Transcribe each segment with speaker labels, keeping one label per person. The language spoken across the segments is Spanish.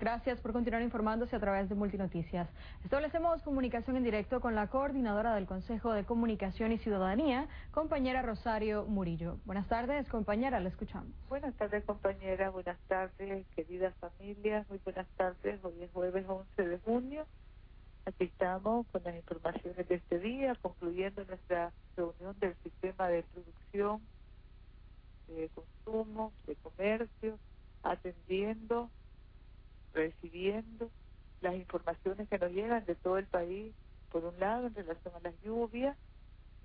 Speaker 1: Gracias por continuar informándose a través de Multinoticias. Establecemos comunicación en directo con la coordinadora del Consejo de Comunicación y Ciudadanía, compañera Rosario Murillo. Buenas tardes, compañera, la escuchamos.
Speaker 2: Buenas tardes, compañera. Buenas tardes, queridas familias. Muy buenas tardes. Hoy es jueves 11 de junio. Aquí estamos con las informaciones de este día, concluyendo nuestra reunión del sistema de producción, de consumo, recibiendo las informaciones que nos llegan de todo el país, por un lado en relación a las lluvias,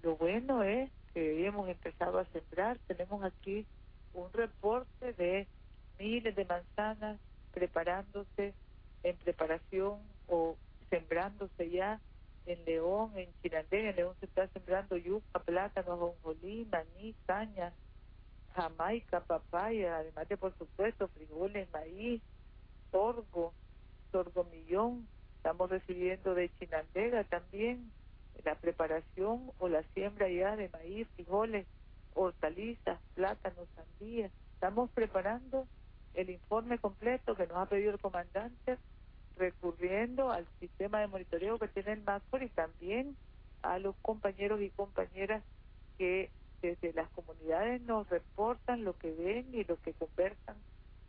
Speaker 2: lo bueno es que hemos empezado a sembrar, tenemos aquí un reporte de miles de manzanas preparándose en preparación o sembrándose ya en León, en Chinandega, en León se está sembrando yuca, plátano, ajonjolí, maní, caña, jamaica, papaya, además de por supuesto frijoles, maíz, sorgo, sorgomillón, estamos recibiendo de Chinandega también la preparación o la siembra ya de maíz, frijoles, hortalizas, plátanos, sandías. Estamos preparando el informe completo que nos ha pedido el comandante, recurriendo al sistema de monitoreo que tiene el MACFOR y también a los compañeros y compañeras que desde las comunidades nos reportan lo que ven y lo que conversan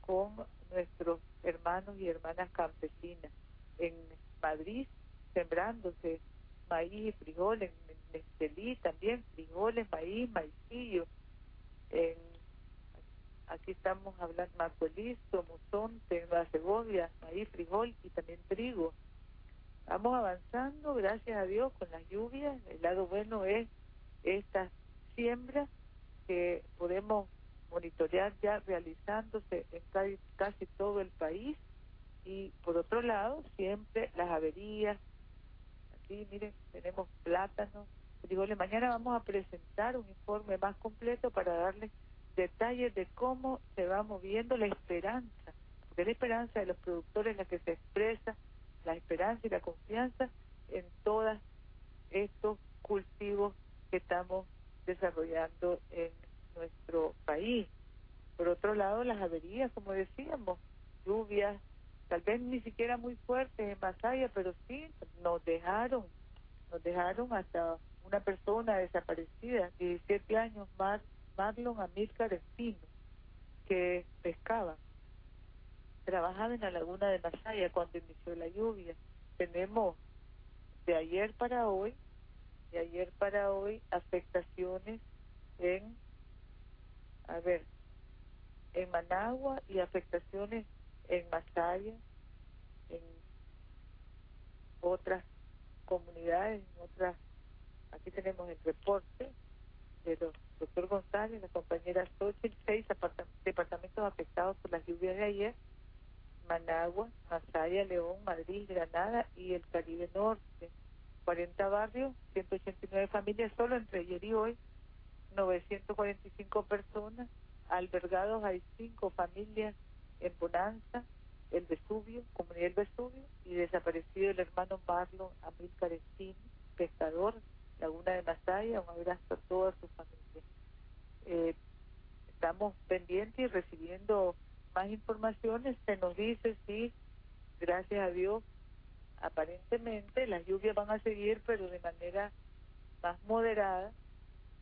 Speaker 2: con nuestros hermanos y hermanas campesinas. En Madrid, sembrándose maíz y frijol, en también frijoles, maíz, maicillo. En, aquí estamos hablando macuelí, somozonte, Nueva Segovia, maíz, frijol y también trigo. Vamos avanzando, gracias a Dios, con las lluvias. El lado bueno es esta siembra que podemos monitorear ya realizándose en casi, todo el país. Y por otro lado siempre las averías. Aquí miren tenemos plátanos frijoles mañana vamos a presentar un informe más completo para darles detalles de cómo se va moviendo la esperanza porque la esperanza de los productores la que se expresa la esperanza y la confianza en todos estos cultivos que estamos desarrollando en nuestro país. Lado, las averías, como decíamos, lluvias, tal vez ni siquiera muy fuertes en Masaya, pero sí nos dejaron, nos dejaron hasta una persona desaparecida, 17 años, Mar, Marlon Amílcar Espino, que pescaba. Trabajaba en la laguna de Masaya cuando inició la lluvia. Tenemos de ayer para hoy, de ayer para hoy, afectaciones en a ver, en Managua y afectaciones en Masaya, en otras comunidades, en otras, aquí tenemos el reporte de los doctor González, la compañera Xochitl, seis departamentos afectados por las lluvias de ayer, Managua, Masaya, León, Madrid, Granada y el Caribe Norte. 40 barrios, 189 familias solo entre ayer y hoy, 945 personas, albergados hay cinco familias en Bonanza, el Vesubio, comunidad del Vesubio, y desaparecido el hermano Marlon Amílcar Espín, pescador, Laguna de Masaya, un abrazo a toda su familia. Eh, estamos pendientes y recibiendo más informaciones, se nos dice, sí, gracias a Dios, aparentemente las lluvias van a seguir, pero de manera más moderada,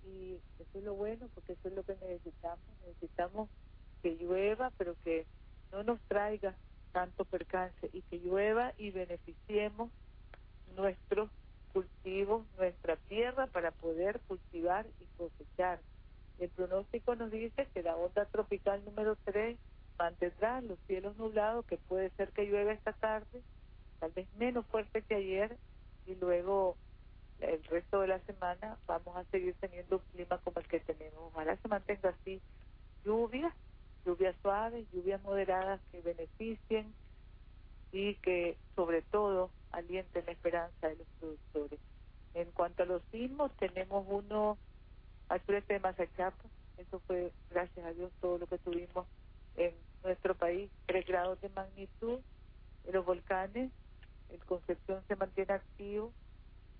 Speaker 2: y eso es lo bueno porque eso es lo que necesitamos. Necesitamos que llueva, pero que no nos traiga tanto percance y que llueva y beneficiemos nuestros cultivos, nuestra tierra para poder cultivar y cosechar. El pronóstico nos dice que la onda tropical número 3 mantendrá los cielos nublados, que puede ser que llueva esta tarde, tal vez menos fuerte que ayer, y luego el resto de la semana vamos a seguir teniendo un clima como el que tenemos. Ojalá se mantenga así. Lluvias, lluvias suaves, lluvias moderadas que beneficien y que sobre todo alienten la esperanza de los productores. En cuanto a los sismos, tenemos uno al frente de Mazachapa, eso fue gracias a Dios todo lo que tuvimos en nuestro país, tres grados de magnitud, en los volcanes, el Concepción se mantiene activo,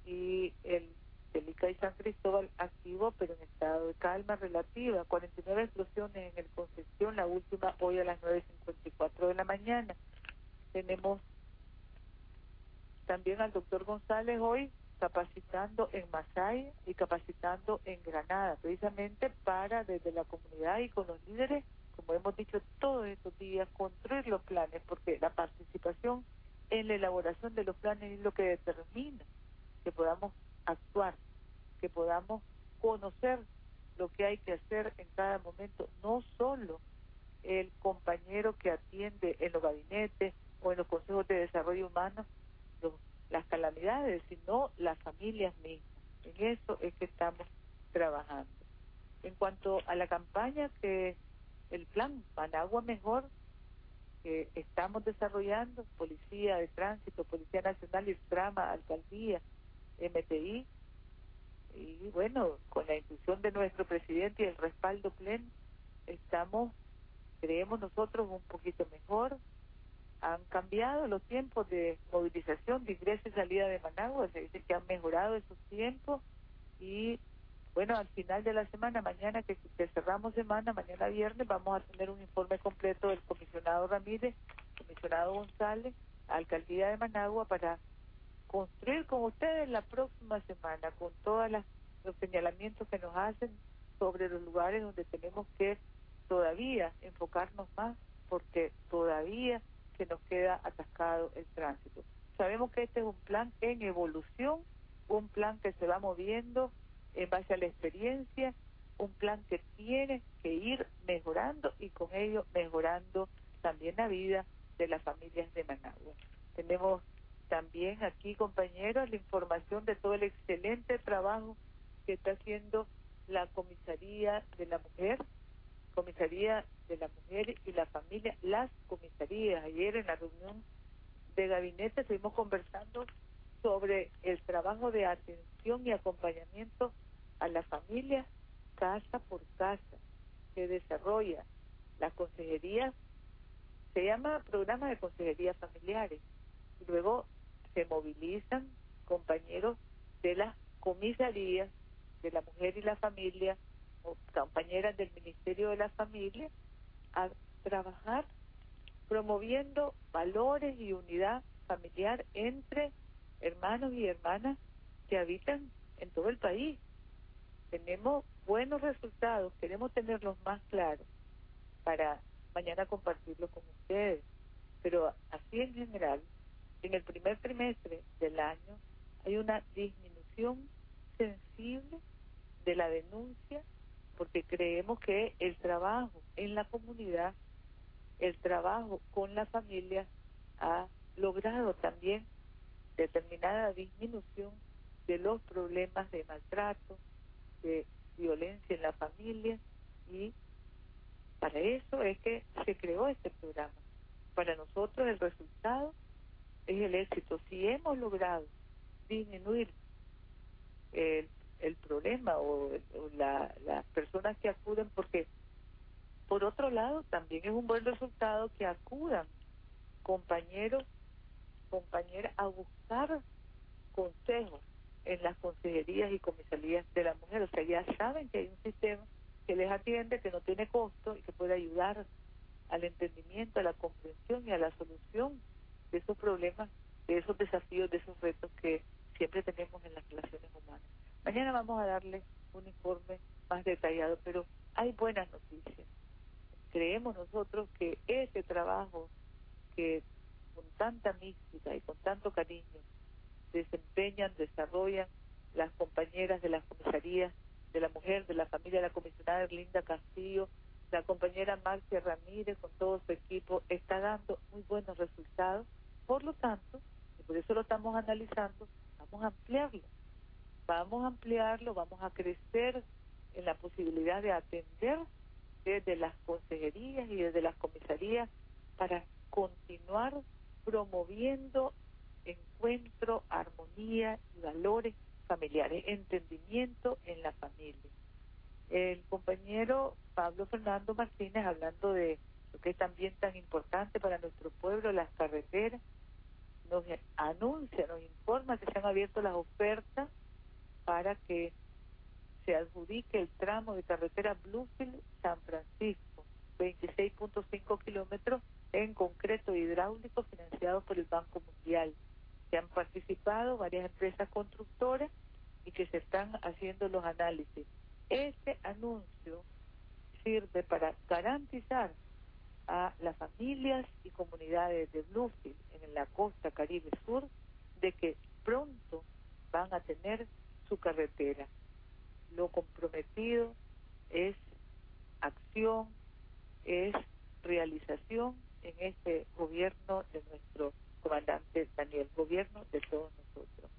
Speaker 2: y el Delica y San Cristóbal activo pero en estado de calma relativa. 49 explosiones en el Concepción, la última hoy a las 9.54 de la mañana. Tenemos también al doctor González hoy capacitando en Masaya y capacitando en Granada, precisamente para desde la comunidad y con los líderes, como hemos dicho todos estos días, construir los planes, porque la participación en la elaboración de los planes es lo que determina que podamos actuar, que podamos conocer lo que hay que hacer en cada momento, no solo el compañero que atiende en los gabinetes o en los consejos de desarrollo humano las calamidades, sino las familias mismas. En eso es que estamos trabajando. En cuanto a la campaña que el plan Managua Mejor que estamos desarrollando, Policía de Tránsito, Policía Nacional, y Trama, Alcaldía, MTI, y bueno, con la inclusión de nuestro presidente y el respaldo pleno, estamos, creemos nosotros, un poquito mejor. Han cambiado los tiempos de movilización, de ingreso y salida de Managua, se dice que han mejorado esos tiempos y bueno, al final de la semana, mañana que, cerramos semana, mañana viernes, vamos a tener un informe completo del comisionado Ramírez, comisionado González, alcaldía de Managua, para construir con ustedes la próxima semana, con todos los señalamientos que nos hacen sobre los lugares donde tenemos que todavía enfocarnos más, porque todavía se nos queda atascado el tránsito. Sabemos que este es un plan en evolución, un plan que se va moviendo en base a la experiencia, un plan que tiene que ir mejorando y con ello mejorando también la vida de las familias de Managua. Tenemos también aquí, compañeros, la información de todo el excelente trabajo que está haciendo la Comisaría de la Mujer, Comisaría de la Mujer y la Familia, las comisarías. Ayer en la reunión de gabinete estuvimos conversando sobre el trabajo de atención y acompañamiento a la familia casa por casa que desarrolla la consejería, se llama programa de consejería familiares. Luego se movilizan compañeros de las comisarías de la mujer y la familia o compañeras del Ministerio de la Familia a trabajar promoviendo valores y unidad familiar entre hermanos y hermanas que habitan en todo el país tenemos buenos resultados, queremos tenerlos más claros para mañana compartirlos con ustedes. Pero así en general, en el primer trimestre del año hay una disminución sensible de la denuncia porque creemos que el trabajo en la comunidad, el trabajo con la familia ha logrado también determinada disminución de los problemas de maltrato, de violencia en la familia y para eso es que se creó este programa. Para nosotros el resultado es el éxito. Si hemos logrado disminuir el, el problema o, las personas que acuden, porque por otro lado también es un buen resultado que acudan compañeros, compañeras a buscar consejos en las consejerías y comisarías de la mujer. O sea, ya saben que hay un sistema que les atiende, que no tiene costo y que puede ayudar al entendimiento, a la comprensión y a la solución de esos problemas, de esos desafíos, de esos retos que siempre tenemos en las relaciones humanas. Mañana vamos a darle un informe más detallado, pero hay buenas noticias. Creemos nosotros que ese trabajo que con tanta mística y con tanto cariño desempeñan, desarrollan las compañeras de las comisarías de la mujer, de la familia la comisionada Linda Castillo, la compañera Marcia Ramírez con todo su equipo, está dando muy buenos resultados. Por lo tanto, y por eso lo estamos analizando, vamos a ampliarlo. Vamos a ampliarlo, vamos a crecer en la posibilidad de atender desde las consejerías y desde las comisarías para continuar promoviendo encuentro, armonía y valores familiares, entendimiento en la familia. El compañero Pablo Fernando Martínez, hablando de lo que es también tan importante para nuestro pueblo, las carreteras, nos anuncia, nos informa que se han abierto las ofertas para que se adjudique el tramo de carretera Bluefield-San Francisco, 26.5 kilómetros en concreto hidráulico financiado por el Banco Mundial. Se han participado varias empresas constructoras y que se están haciendo los análisis. Este anuncio sirve para garantizar a las familias y comunidades de Bluefield en la costa Caribe Sur de que pronto van a tener su carretera. Lo comprometido es acción, es realización en este gobierno de nuestro comandante Daniel, gobierno de todos nosotros.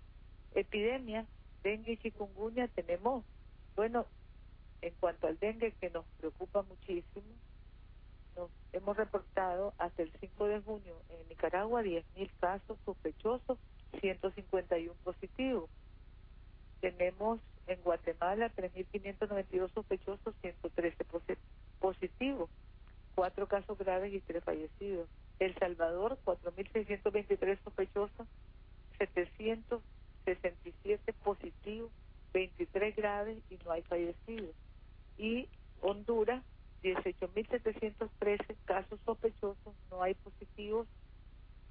Speaker 2: Epidemia, dengue y chikungunya tenemos, bueno, en cuanto al dengue que nos preocupa muchísimo, nos hemos reportado hasta el 5 de junio en Nicaragua 10.000 casos sospechosos, 151 positivos. Tenemos en Guatemala 3.592 sospechosos, 113 positivos, cuatro casos graves y tres fallecidos. El Salvador, 4.623 sospechosos, 767 positivos, 23 graves y no hay fallecidos. Y Honduras, 18.713 casos sospechosos, no hay positivos,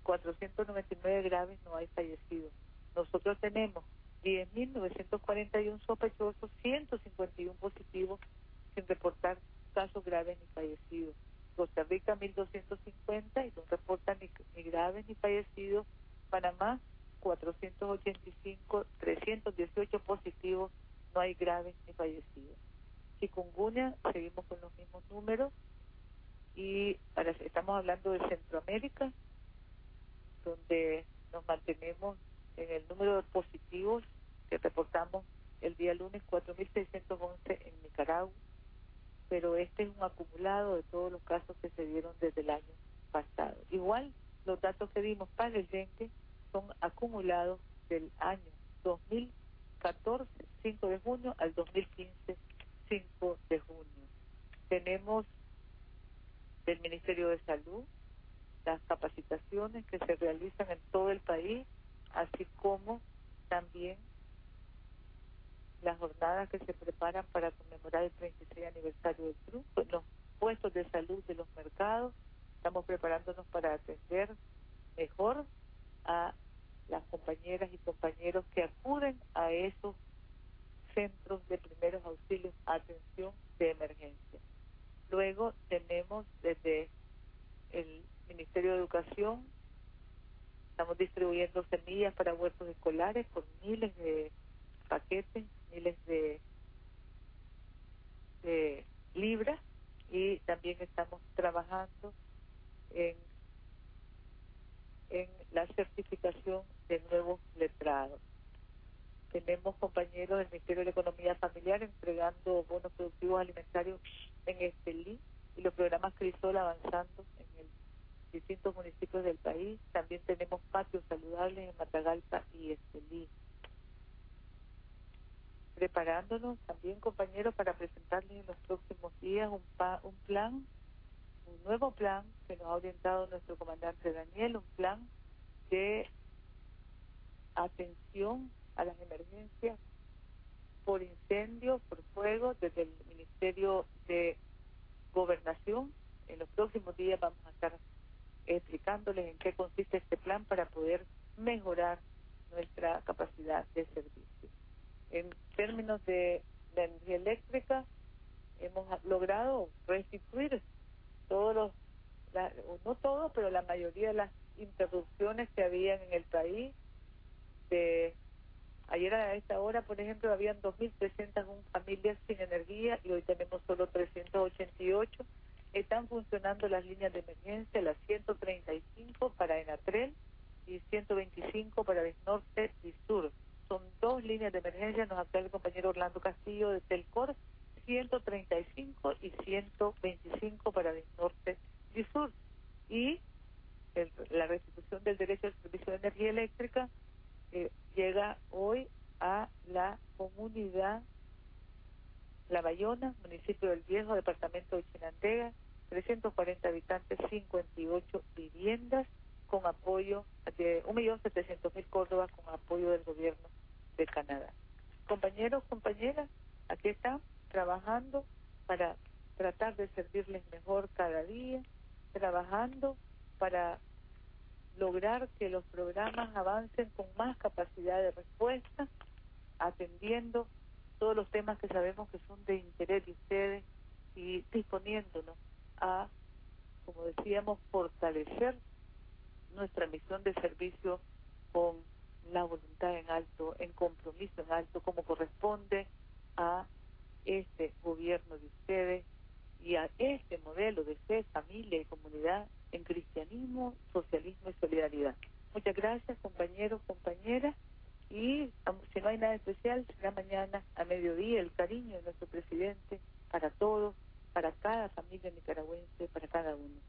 Speaker 2: 499 no hay fallecidos. Nosotros tenemos 10.941 sospechosos, 151 positivos, sin reportar casos graves ni fallecidos. Costa Rica 1.250 y no reportan ni, ni graves ni fallecidos. Panamá 485, 318 positivos, no hay graves ni fallecidos. Chikungunya, seguimos con los mismos números y estamos hablando de Centroamérica, donde nos mantenemos en el número de positivos que reportamos el día lunes 4.611 en Nicaragua, pero este es un acumulado de todos los casos que se dieron desde el año pasado. Igual los datos que dimos para el dengue son acumulados del año 2014, 5 de junio, al 2015, 5 de junio. Tenemos del Ministerio de Salud las capacitaciones que se realizan en todo el país, así como también las jornadas que se preparan para conmemorar el 36 aniversario del triunfo, los puestos de salud de los mercados, estamos preparándonos para atender mejor a las compañeras y compañeros que acuden a esos centros de primeros auxilios, atención de emergencia. Luego tenemos desde el Ministerio de Educación, estamos distribuyendo semillas para huertos escolares con miles de paquetes, miles de, libras y también estamos trabajando en, la certificación de nuevos letrados. Tenemos compañeros del Ministerio de Economía Familiar entregando bonos productivos alimentarios en Estelí y los programas Crisol avanzando distintos municipios del país. También tenemos patios saludables en Matagalpa y Estelí preparándonos también, compañeros, para presentarles en los próximos días un, un plan, un nuevo plan que nos ha orientado nuestro comandante Daniel, un plan de atención a las emergencias por incendio, por fuego, desde el Ministerio de Gobernación. En los próximos días vamos a estar explicándoles en qué consiste este plan para poder mejorar nuestra capacidad de servicio en términos de, energía eléctrica, hemos logrado restituir todos los, no todos, pero la mayoría de las interrupciones que habían en el país. De, ayer a esta hora, por ejemplo, habían 2.301 familias sin energía y hoy tenemos solo 388. Están funcionando las líneas de emergencia, las 135 para Enatrel y 125 para el norte y sur son dos líneas de emergencia, nos aclara el compañero Orlando Castillo de Telcor, 135 y 125 para el norte y sur. Y la restitución del derecho al servicio de energía eléctrica eh, llega hoy a la comunidad La Bayona, municipio del Viejo, departamento de Chinandega, 340 habitantes, 58 viviendas con apoyo de 1.700.000 Córdoba con apoyo del gobierno de Canadá. Compañeros, compañeras, aquí están trabajando para tratar de servirles mejor cada día, trabajando para lograr que los programas avancen con más capacidad de respuesta, atendiendo todos los temas que sabemos que son de interés de ustedes y disponiéndonos a, como decíamos, fortalecer nuestra misión de servicio con la voluntad en alto, en compromiso en alto, como corresponde a este gobierno de ustedes y a este modelo de fe, familia y comunidad en cristianismo, socialismo y solidaridad. Muchas gracias, compañeros, compañeras. Y si no hay nada especial, será mañana a mediodía el cariño de nuestro presidente para todos, para cada familia nicaragüense, para cada uno.